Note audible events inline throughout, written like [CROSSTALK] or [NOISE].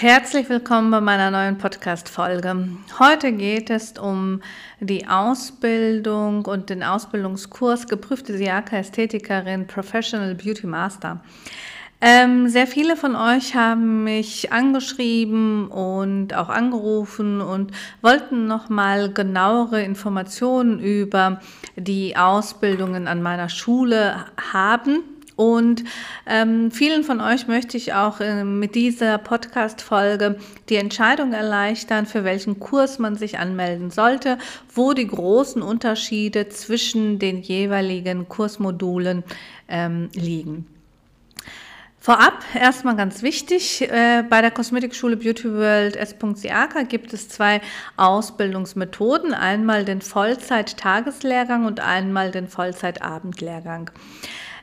Herzlich willkommen bei meiner neuen Podcast-Folge. Heute geht es um die Ausbildung und den Ausbildungskurs geprüfte Siaka-Ästhetikerin Professional Beauty Master. Ähm, sehr viele von euch haben mich angeschrieben und auch angerufen und wollten nochmal genauere Informationen über die Ausbildungen an meiner Schule haben. Und ähm, vielen von euch möchte ich auch äh, mit dieser Podcast-Folge die Entscheidung erleichtern, für welchen Kurs man sich anmelden sollte, wo die großen Unterschiede zwischen den jeweiligen Kursmodulen ähm, liegen. Vorab erstmal ganz wichtig, äh, bei der Kosmetikschule Beauty World S.Siaka gibt es zwei Ausbildungsmethoden, einmal den Vollzeit-Tageslehrgang und einmal den Vollzeit-Abendlehrgang.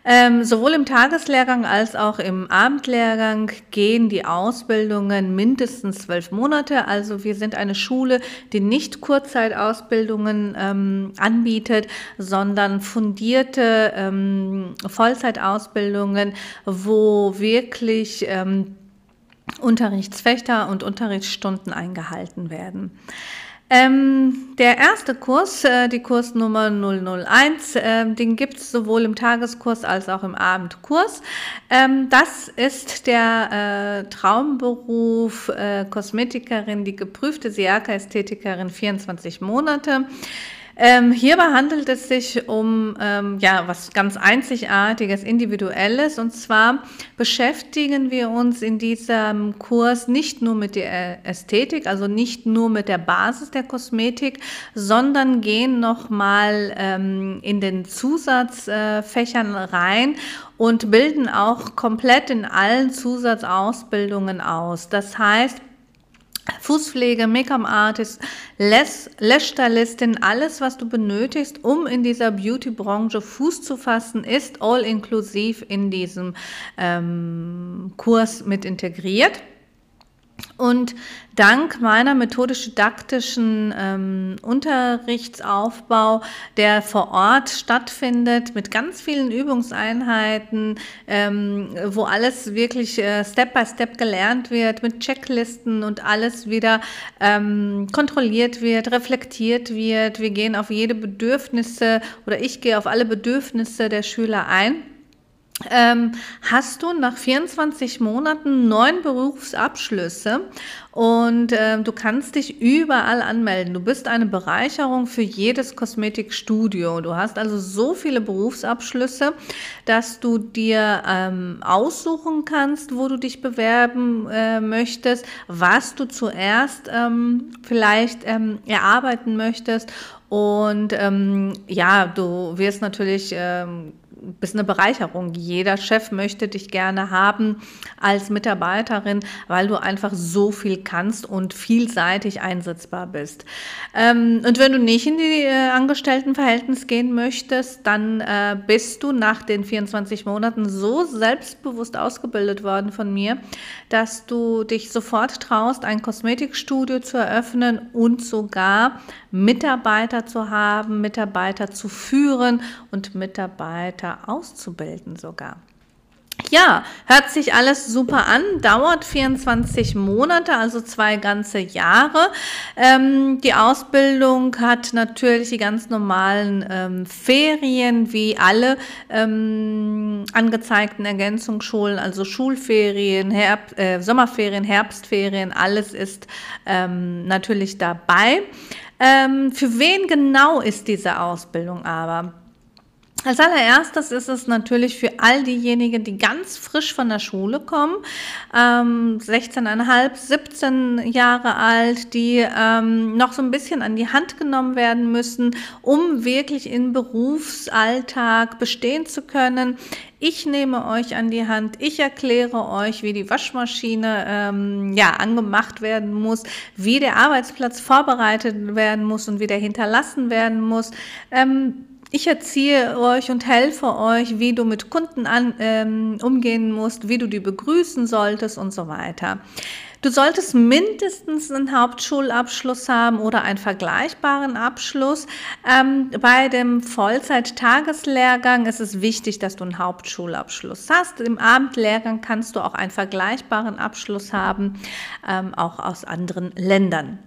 Ähm, sowohl im Tageslehrgang als auch im Abendlehrgang gehen die Ausbildungen mindestens zwölf Monate. Also wir sind eine Schule, die nicht Kurzzeitausbildungen ähm, anbietet, sondern fundierte ähm, Vollzeitausbildungen, wo wirklich ähm, Unterrichtsfächer und Unterrichtsstunden eingehalten werden. Ähm, der erste Kurs, äh, die Kursnummer 001, äh, den gibt es sowohl im Tageskurs als auch im Abendkurs. Ähm, das ist der äh, Traumberuf äh, Kosmetikerin, die geprüfte Siaka-Ästhetikerin 24 Monate. Ähm, hierbei handelt es sich um ähm, ja, was ganz Einzigartiges, Individuelles. Und zwar beschäftigen wir uns in diesem Kurs nicht nur mit der Ästhetik, also nicht nur mit der Basis der Kosmetik, sondern gehen nochmal ähm, in den Zusatzfächern äh, rein und bilden auch komplett in allen Zusatzausbildungen aus. Das heißt, Fußpflege, Make-up-Artist, Lash-Stylistin, alles, was du benötigst, um in dieser Beauty-Branche Fuß zu fassen, ist all inklusiv in diesem ähm, Kurs mit integriert. Und dank meiner methodisch-didaktischen ähm, Unterrichtsaufbau, der vor Ort stattfindet, mit ganz vielen Übungseinheiten, ähm, wo alles wirklich äh, Step by Step gelernt wird, mit Checklisten und alles wieder ähm, kontrolliert wird, reflektiert wird. Wir gehen auf jede Bedürfnisse oder ich gehe auf alle Bedürfnisse der Schüler ein ähm, hast du nach 24 Monaten neun Berufsabschlüsse und äh, du kannst dich überall anmelden. Du bist eine Bereicherung für jedes Kosmetikstudio. Du hast also so viele Berufsabschlüsse, dass du dir ähm, aussuchen kannst, wo du dich bewerben äh, möchtest, was du zuerst ähm, vielleicht ähm, erarbeiten möchtest. Und ähm, ja, du wirst natürlich ähm, bist eine Bereicherung. Jeder Chef möchte dich gerne haben als Mitarbeiterin, weil du einfach so viel kannst und vielseitig einsetzbar bist. Ähm, und wenn du nicht in die äh, Angestelltenverhältnis gehen möchtest, dann äh, bist du nach den 24 Monaten so selbstbewusst ausgebildet worden von mir, dass du dich sofort traust, ein Kosmetikstudio zu eröffnen und sogar Mitarbeiter zu haben, Mitarbeiter zu führen und Mitarbeiter auszubilden sogar. Ja, hört sich alles super an, dauert 24 Monate, also zwei ganze Jahre. Ähm, die Ausbildung hat natürlich die ganz normalen ähm, Ferien, wie alle ähm, angezeigten Ergänzungsschulen, also Schulferien, Herb äh, Sommerferien, Herbstferien, alles ist ähm, natürlich dabei. Ähm, für wen genau ist diese Ausbildung aber? Als allererstes ist es natürlich für all diejenigen, die ganz frisch von der Schule kommen, ähm, 16,5, 17 Jahre alt, die ähm, noch so ein bisschen an die Hand genommen werden müssen, um wirklich im Berufsalltag bestehen zu können. Ich nehme euch an die Hand, ich erkläre euch, wie die Waschmaschine ähm, ja, angemacht werden muss, wie der Arbeitsplatz vorbereitet werden muss und wie der hinterlassen werden muss. Ähm, ich erziehe euch und helfe euch, wie du mit Kunden an, ähm, umgehen musst, wie du die begrüßen solltest und so weiter. Du solltest mindestens einen Hauptschulabschluss haben oder einen vergleichbaren Abschluss. Ähm, bei dem Vollzeit-Tageslehrgang ist es wichtig, dass du einen Hauptschulabschluss hast. Im Abendlehrgang kannst du auch einen vergleichbaren Abschluss haben, ähm, auch aus anderen Ländern.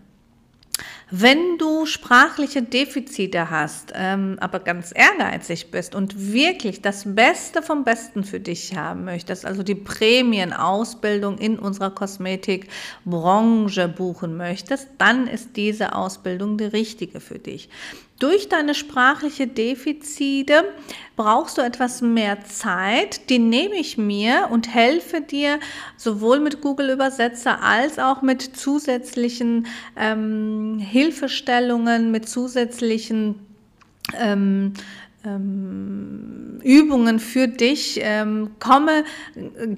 Wenn du sprachliche Defizite hast, ähm, aber ganz ehrgeizig bist und wirklich das Beste vom Besten für dich haben möchtest, also die Prämienausbildung in unserer Kosmetikbranche buchen möchtest, dann ist diese Ausbildung die richtige für dich. Durch deine sprachliche Defizite brauchst du etwas mehr Zeit, die nehme ich mir und helfe dir sowohl mit Google Übersetzer als auch mit zusätzlichen ähm, Hilfestellungen, mit zusätzlichen ähm, ähm, Übungen für dich. Ähm, komme,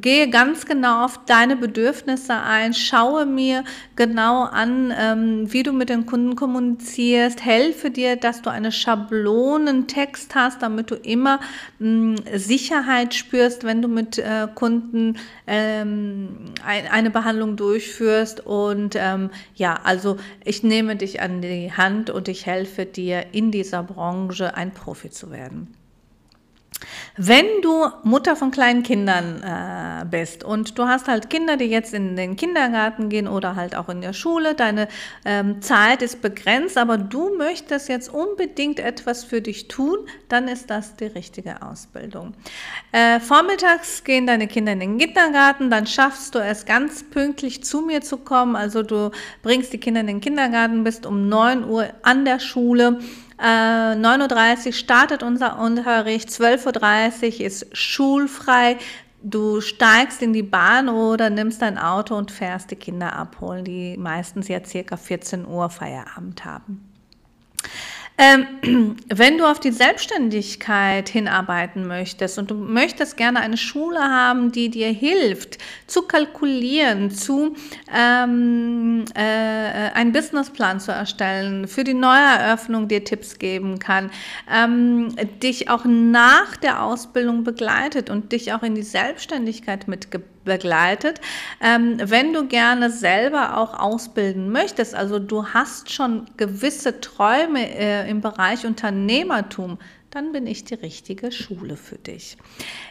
gehe ganz genau auf deine Bedürfnisse ein, schaue mir genau an, ähm, wie du mit den Kunden kommunizierst, helfe dir, dass du eine Schablonentext hast, damit du immer mh, Sicherheit spürst, wenn du mit äh, Kunden ähm, ein, eine Behandlung durchführst. Und ähm, ja, also ich nehme dich an die Hand und ich helfe dir in dieser Branche ein Profi zu werden. Wenn du Mutter von kleinen Kindern äh, bist und du hast halt Kinder, die jetzt in den Kindergarten gehen oder halt auch in der Schule, deine ähm, Zeit ist begrenzt, aber du möchtest jetzt unbedingt etwas für dich tun, dann ist das die richtige Ausbildung. Äh, vormittags gehen deine Kinder in den Kindergarten, dann schaffst du es ganz pünktlich zu mir zu kommen. Also du bringst die Kinder in den Kindergarten, bist um 9 Uhr an der Schule 9.30 äh, Uhr startet unser Unterricht, 12.30 Uhr ist schulfrei. Du steigst in die Bahn oder nimmst dein Auto und fährst die Kinder abholen, die meistens ja circa 14 Uhr Feierabend haben. Ähm, [CLEARS THROAT] wenn du auf die Selbstständigkeit hinarbeiten möchtest und du möchtest gerne eine Schule haben, die dir hilft, zu kalkulieren, zu ähm, äh, einen Businessplan zu erstellen, für die Neueröffnung dir Tipps geben kann, ähm, dich auch nach der Ausbildung begleitet und dich auch in die Selbstständigkeit mitgebracht begleitet. Ähm, wenn du gerne selber auch ausbilden möchtest, also du hast schon gewisse Träume äh, im Bereich Unternehmertum, dann bin ich die richtige Schule für dich.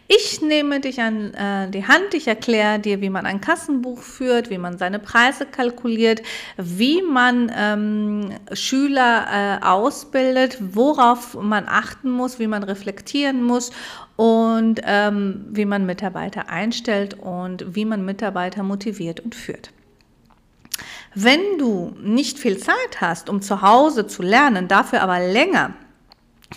Ich nehme dich an äh, die Hand, ich erkläre dir, wie man ein Kassenbuch führt, wie man seine Preise kalkuliert, wie man ähm, Schüler äh, ausbildet, worauf man achten muss, wie man reflektieren muss und ähm, wie man Mitarbeiter einstellt und wie man Mitarbeiter motiviert und führt. Wenn du nicht viel Zeit hast, um zu Hause zu lernen, dafür aber länger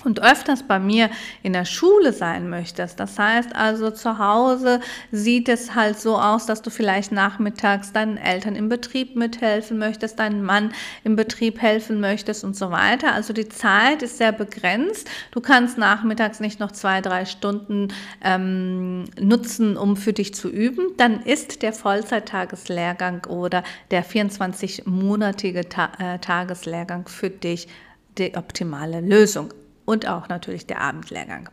und öfters bei mir in der Schule sein möchtest. Das heißt also, zu Hause sieht es halt so aus, dass du vielleicht nachmittags deinen Eltern im Betrieb mithelfen möchtest, deinen Mann im Betrieb helfen möchtest und so weiter. Also die Zeit ist sehr begrenzt. Du kannst nachmittags nicht noch zwei, drei Stunden ähm, nutzen, um für dich zu üben. Dann ist der Vollzeittageslehrgang oder der 24-monatige Ta äh, Tageslehrgang für dich die optimale Lösung und auch natürlich der Abendlehrgang.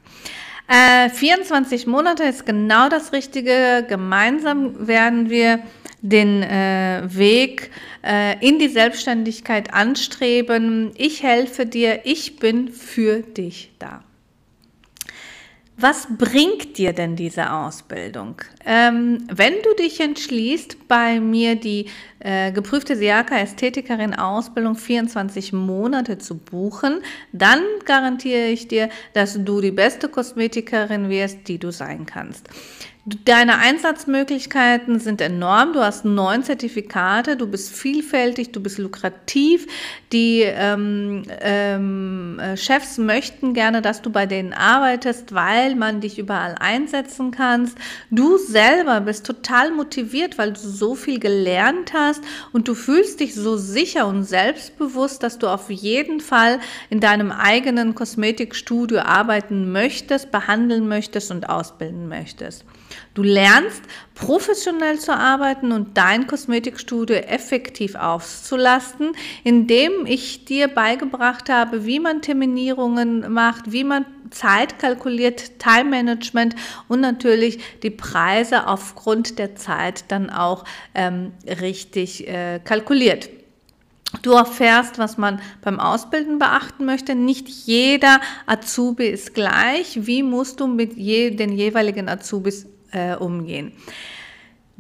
Äh, 24 Monate ist genau das Richtige. Gemeinsam werden wir den äh, Weg äh, in die Selbstständigkeit anstreben. Ich helfe dir, ich bin für dich da. Was bringt dir denn diese Ausbildung? Ähm, wenn du dich entschließt, bei mir die äh, geprüfte Siaka-Ästhetikerin Ausbildung 24 Monate zu buchen, dann garantiere ich dir, dass du die beste Kosmetikerin wirst, die du sein kannst. Deine Einsatzmöglichkeiten sind enorm. Du hast neun Zertifikate, du bist vielfältig, du bist lukrativ. Die ähm, ähm, äh, Chefs möchten gerne, dass du bei denen arbeitest, weil man dich überall einsetzen kannst. Du selber bist total motiviert, weil du so viel gelernt hast und du fühlst dich so sicher und selbstbewusst, dass du auf jeden Fall in deinem eigenen Kosmetikstudio arbeiten möchtest, behandeln möchtest und ausbilden möchtest. Du lernst professionell zu arbeiten und dein Kosmetikstudio effektiv auszulasten, indem ich dir beigebracht habe, wie man Terminierungen macht, wie man Zeit kalkuliert, Time Management und natürlich die Preise aufgrund der Zeit dann auch ähm, richtig äh, kalkuliert. Du erfährst, was man beim Ausbilden beachten möchte. Nicht jeder Azubi ist gleich. Wie musst du mit je, den jeweiligen Azubis äh, umgehen?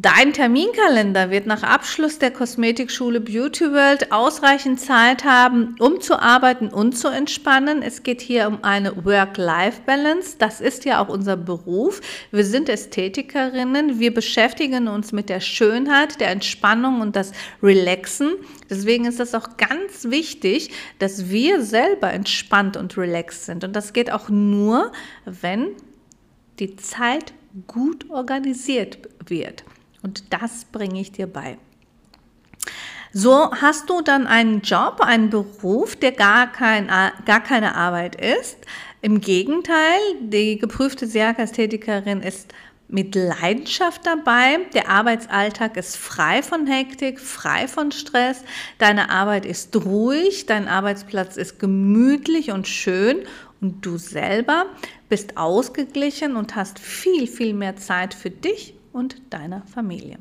Dein Terminkalender wird nach Abschluss der Kosmetikschule Beauty World ausreichend Zeit haben, um zu arbeiten und zu entspannen. Es geht hier um eine Work-Life-Balance. Das ist ja auch unser Beruf. Wir sind Ästhetikerinnen. Wir beschäftigen uns mit der Schönheit, der Entspannung und das Relaxen. Deswegen ist es auch ganz wichtig, dass wir selber entspannt und relaxed sind. Und das geht auch nur, wenn die Zeit gut organisiert wird. Und das bringe ich dir bei. So hast du dann einen Job, einen Beruf, der gar, kein, gar keine Arbeit ist. Im Gegenteil, die geprüfte Serkastätikerin ist mit Leidenschaft dabei. Der Arbeitsalltag ist frei von Hektik, frei von Stress. Deine Arbeit ist ruhig, dein Arbeitsplatz ist gemütlich und schön und du selber bist ausgeglichen und hast viel, viel mehr Zeit für dich und deiner Familie.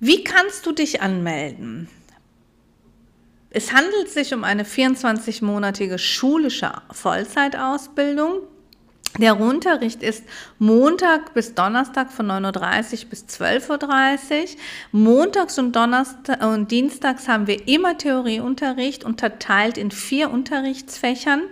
Wie kannst du dich anmelden? Es handelt sich um eine 24-monatige schulische Vollzeitausbildung. Der Unterricht ist Montag bis Donnerstag von 9.30 Uhr bis 12.30 Uhr. Montags und, Donnerstag und Dienstags haben wir immer Theorieunterricht unterteilt in vier Unterrichtsfächern.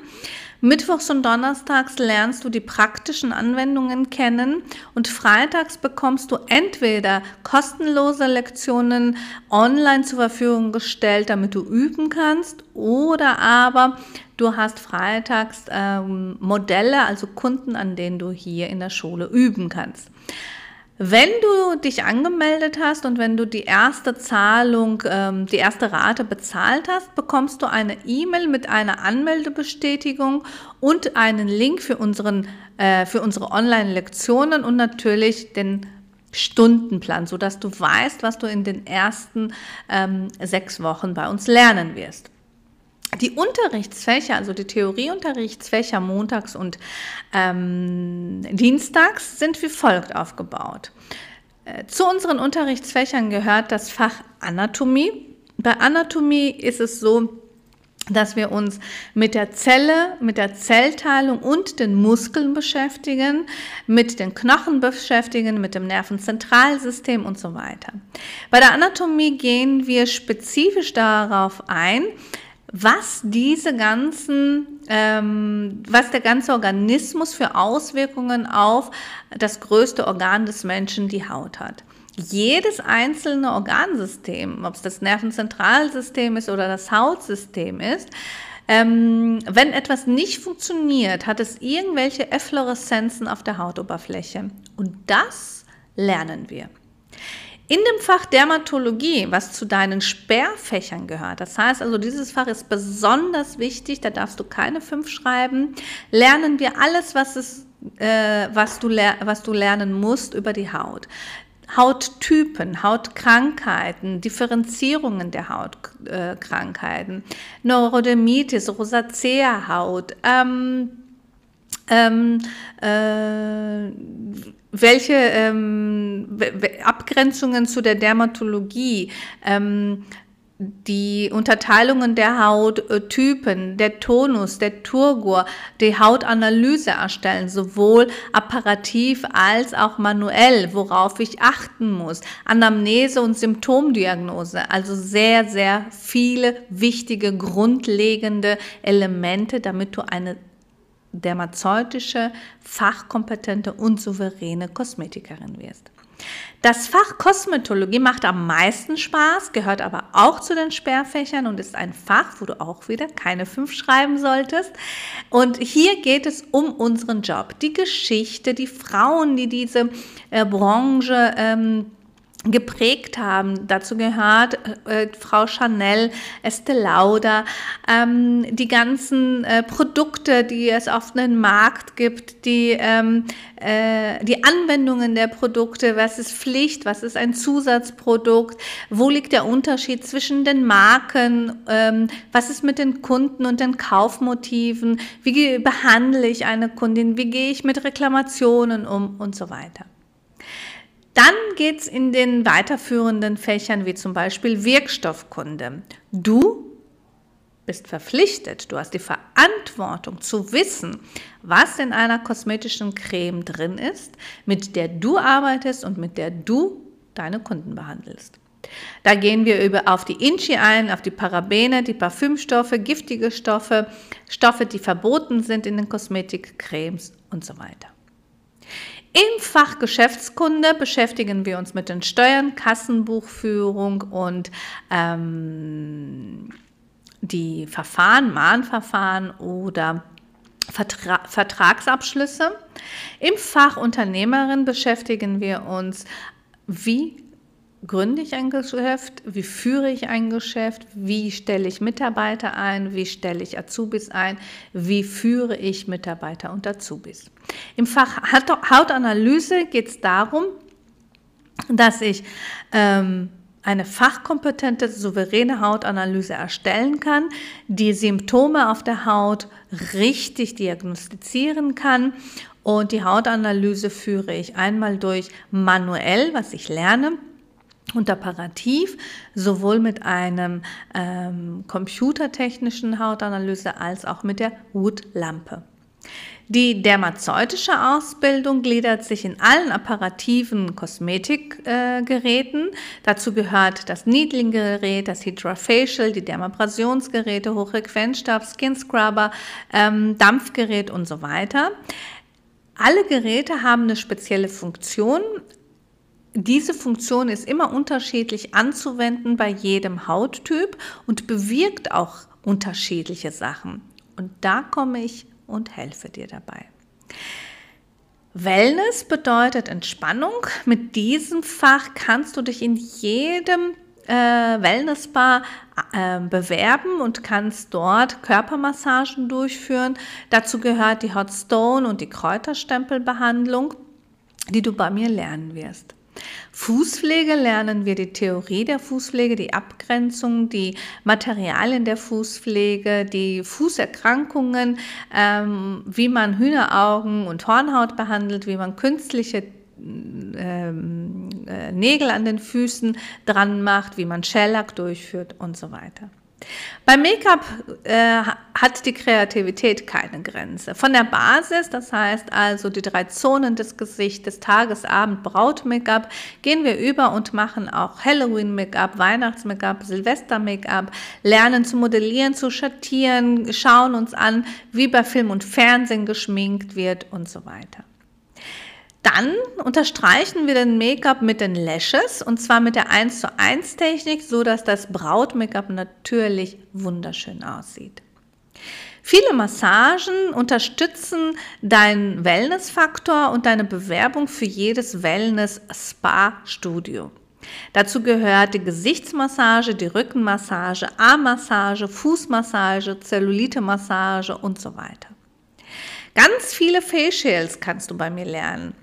Mittwochs und Donnerstags lernst du die praktischen Anwendungen kennen und freitags bekommst du entweder kostenlose Lektionen online zur Verfügung gestellt, damit du üben kannst, oder aber du hast freitags ähm, Modelle, also Kunden, an denen du hier in der Schule üben kannst. Wenn du dich angemeldet hast und wenn du die erste Zahlung, ähm, die erste Rate bezahlt hast, bekommst du eine E-Mail mit einer Anmeldebestätigung und einen Link für, unseren, äh, für unsere Online-Lektionen und natürlich den Stundenplan, sodass du weißt, was du in den ersten ähm, sechs Wochen bei uns lernen wirst. Die Unterrichtsfächer, also die Theorieunterrichtsfächer montags und ähm, dienstags, sind wie folgt aufgebaut. Äh, zu unseren Unterrichtsfächern gehört das Fach Anatomie. Bei Anatomie ist es so, dass wir uns mit der Zelle, mit der Zellteilung und den Muskeln beschäftigen, mit den Knochen beschäftigen, mit dem Nervenzentralsystem und so weiter. Bei der Anatomie gehen wir spezifisch darauf ein, was diese ganzen, ähm, was der ganze Organismus für Auswirkungen auf das größte Organ des Menschen, die Haut hat. Jedes einzelne Organsystem, ob es das Nervenzentralsystem ist oder das Hautsystem ist, ähm, wenn etwas nicht funktioniert, hat es irgendwelche Effloreszenzen auf der Hautoberfläche. Und das lernen wir. In dem Fach Dermatologie, was zu deinen Sperrfächern gehört, das heißt also, dieses Fach ist besonders wichtig, da darfst du keine fünf schreiben, lernen wir alles, was, es, äh, was, du, was du lernen musst über die Haut. Hauttypen, Hautkrankheiten, Differenzierungen der Hautkrankheiten, äh, Neurodermitis, Rosacea-Haut, ähm, ähm, äh, welche ähm, Abgrenzungen zu der Dermatologie, ähm, die Unterteilungen der Hauttypen, der Tonus, der Turgor, die Hautanalyse erstellen, sowohl apparativ als auch manuell, worauf ich achten muss, Anamnese und Symptomdiagnose, also sehr, sehr viele wichtige, grundlegende Elemente, damit du eine dermazeutische, fachkompetente und souveräne Kosmetikerin wirst. Das Fach Kosmetologie macht am meisten Spaß, gehört aber auch zu den Sperrfächern und ist ein Fach, wo du auch wieder keine fünf schreiben solltest. Und hier geht es um unseren Job, die Geschichte, die Frauen, die diese äh, Branche ähm, geprägt haben. Dazu gehört äh, Frau Chanel, Estee Lauder, ähm, die ganzen äh, Produkte, die es auf den Markt gibt, die, ähm, äh, die Anwendungen der Produkte, was ist Pflicht, was ist ein Zusatzprodukt, wo liegt der Unterschied zwischen den Marken, ähm, was ist mit den Kunden und den Kaufmotiven, wie behandle ich eine Kundin, wie gehe ich mit Reklamationen um und so weiter. Dann geht es in den weiterführenden Fächern wie zum Beispiel Wirkstoffkunde. Du bist verpflichtet, du hast die Verantwortung zu wissen, was in einer kosmetischen Creme drin ist, mit der du arbeitest und mit der du deine Kunden behandelst. Da gehen wir über auf die Inchi ein, auf die Parabene, die Parfümstoffe, giftige Stoffe, Stoffe, die verboten sind in den Kosmetikcremes und so weiter. Im Fach Geschäftskunde beschäftigen wir uns mit den Steuern, Kassenbuchführung und ähm, die Verfahren, Mahnverfahren oder Vertra Vertragsabschlüsse. Im Fach Unternehmerin beschäftigen wir uns, wie gründe ich ein Geschäft, wie führe ich ein Geschäft, wie stelle ich Mitarbeiter ein, wie stelle ich Azubis ein, wie führe ich Mitarbeiter und Azubis. Im Fach Hautanalyse geht es darum, dass ich ähm, eine fachkompetente, souveräne Hautanalyse erstellen kann, die Symptome auf der Haut richtig diagnostizieren kann. Und die Hautanalyse führe ich einmal durch manuell, was ich lerne, und apparativ, sowohl mit einem ähm, computertechnischen Hautanalyse als auch mit der Hutlampe. Die dermazeutische Ausbildung gliedert sich in allen apparativen Kosmetikgeräten. Äh, Dazu gehört das Needling-Gerät, das Hydrofacial, die Dermabrasionsgeräte, Hochfrequenzstab, Skin Scrubber, ähm, Dampfgerät und so weiter. Alle Geräte haben eine spezielle Funktion, diese Funktion ist immer unterschiedlich anzuwenden bei jedem Hauttyp und bewirkt auch unterschiedliche Sachen. Und da komme ich und helfe dir dabei. Wellness bedeutet Entspannung. Mit diesem Fach kannst du dich in jedem äh, Wellnessbar äh, bewerben und kannst dort Körpermassagen durchführen. Dazu gehört die Hot Stone und die Kräuterstempelbehandlung, die du bei mir lernen wirst. Fußpflege lernen wir die Theorie der Fußpflege, die Abgrenzung, die Materialien der Fußpflege, die Fußerkrankungen, ähm, wie man Hühneraugen und Hornhaut behandelt, wie man künstliche ähm, äh, Nägel an den Füßen dran macht, wie man Shellac durchführt und so weiter. Beim Make-up äh, hat die Kreativität keine Grenze. Von der Basis, das heißt also die drei Zonen des Gesichtes, Tages-, Abend-, Braut-Make-up, gehen wir über und machen auch Halloween-Make-up, Weihnachts-Make-up, Silvester-Make-up, lernen zu modellieren, zu schattieren, schauen uns an, wie bei Film und Fernsehen geschminkt wird und so weiter. Dann unterstreichen wir den Make-up mit den Lashes und zwar mit der 1 zu 1 Technik, so dass das Braut-Make-up natürlich wunderschön aussieht. Viele Massagen unterstützen deinen Wellness-Faktor und deine Bewerbung für jedes Wellness-Spa-Studio. Dazu gehört die Gesichtsmassage, die Rückenmassage, Armmassage, Fußmassage, Zellulite-Massage und so weiter. Ganz viele Facials kannst du bei mir lernen.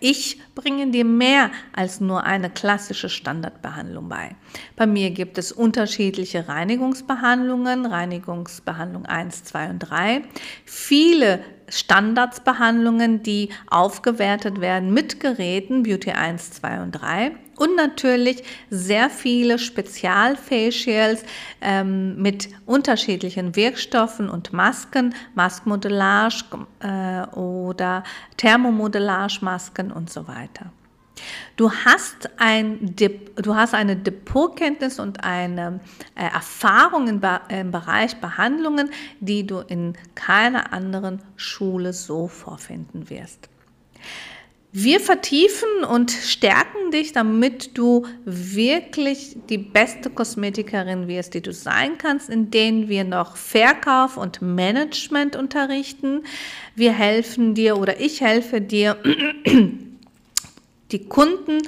Ich bringe dir mehr als nur eine klassische Standardbehandlung bei. Bei mir gibt es unterschiedliche Reinigungsbehandlungen, Reinigungsbehandlung 1, 2 und 3, viele Standardsbehandlungen, die aufgewertet werden mit Geräten, Beauty 1, 2 und 3 und natürlich sehr viele Spezialfacials ähm, mit unterschiedlichen Wirkstoffen und Masken, Maskmodellage äh, oder Thermomodellage-Masken und so weiter. Du hast, ein du hast eine Depotkenntnis und eine äh, Erfahrung im, im Bereich Behandlungen, die du in keiner anderen Schule so vorfinden wirst. Wir vertiefen und stärken dich, damit du wirklich die beste Kosmetikerin wirst, die du sein kannst, indem wir noch Verkauf und Management unterrichten. Wir helfen dir oder ich helfe dir [CLEARS THROAT] die Kunden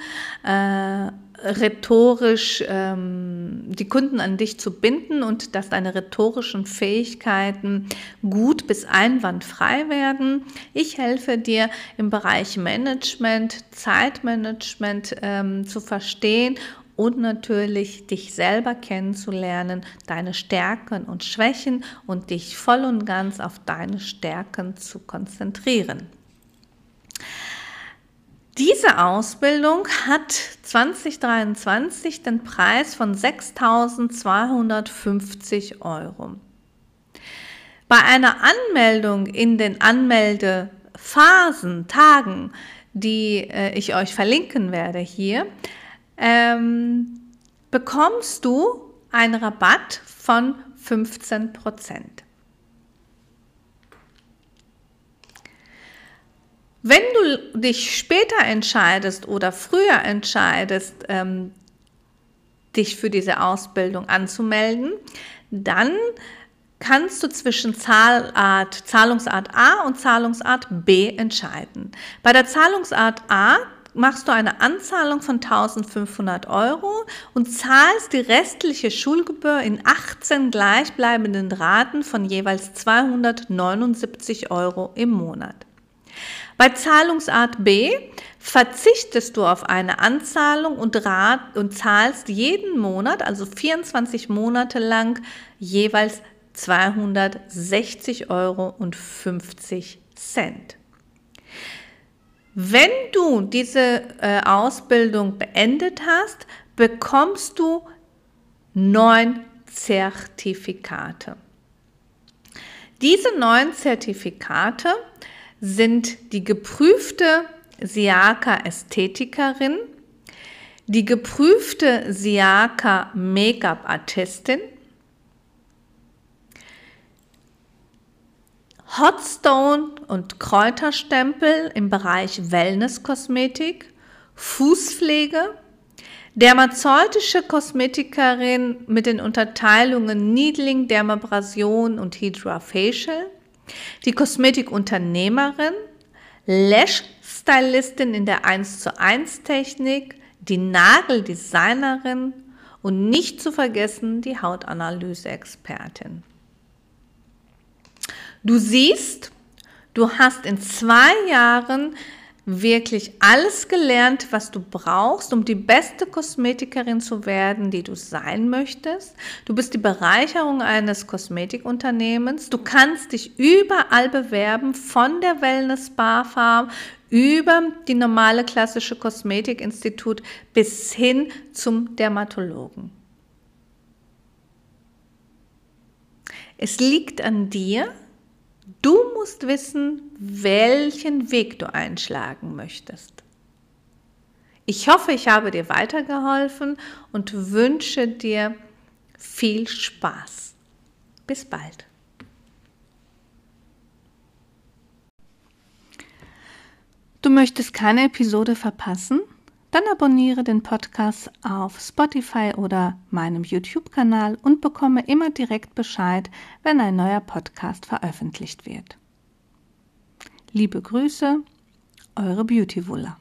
äh, rhetorisch ähm, die Kunden an dich zu binden und dass deine rhetorischen Fähigkeiten gut bis einwandfrei werden. Ich helfe dir im Bereich Management, Zeitmanagement ähm, zu verstehen und natürlich dich selber kennenzulernen, deine Stärken und Schwächen und dich voll und ganz auf deine Stärken zu konzentrieren. Diese Ausbildung hat 2023 den Preis von 6.250 Euro. Bei einer Anmeldung in den Anmeldephasen, Tagen, die äh, ich euch verlinken werde hier, ähm, bekommst du einen Rabatt von 15 Prozent. Wenn du dich später entscheidest oder früher entscheidest, ähm, dich für diese Ausbildung anzumelden, dann kannst du zwischen Zahlart, Zahlungsart A und Zahlungsart B entscheiden. Bei der Zahlungsart A machst du eine Anzahlung von 1500 Euro und zahlst die restliche Schulgebühr in 18 gleichbleibenden Raten von jeweils 279 Euro im Monat. Bei Zahlungsart B verzichtest du auf eine Anzahlung und, rat, und zahlst jeden Monat, also 24 Monate lang, jeweils 260 Euro und 50 Cent. Wenn du diese äh, Ausbildung beendet hast, bekommst du neun Zertifikate. Diese neun Zertifikate sind die geprüfte Siaka Ästhetikerin, die geprüfte Siaka Make-up Artistin, Hotstone und Kräuterstempel im Bereich Wellness-Kosmetik, Fußpflege, dermazeutische Kosmetikerin mit den Unterteilungen Needling, Dermabrasion und Hydra-Facial, die Kosmetikunternehmerin, Lash-Stylistin in der 1 zu 1 Technik, die Nageldesignerin und nicht zu vergessen die Hautanalyse-Expertin. Du siehst, du hast in zwei Jahren wirklich alles gelernt, was du brauchst, um die beste Kosmetikerin zu werden, die du sein möchtest. Du bist die Bereicherung eines Kosmetikunternehmens. Du kannst dich überall bewerben, von der Wellness Bar Farm über die normale klassische Kosmetikinstitut bis hin zum Dermatologen. Es liegt an dir, Du musst wissen, welchen Weg du einschlagen möchtest. Ich hoffe, ich habe dir weitergeholfen und wünsche dir viel Spaß. Bis bald. Du möchtest keine Episode verpassen? Dann abonniere den Podcast auf Spotify oder meinem YouTube-Kanal und bekomme immer direkt Bescheid, wenn ein neuer Podcast veröffentlicht wird. Liebe Grüße, eure Beauty Wuller.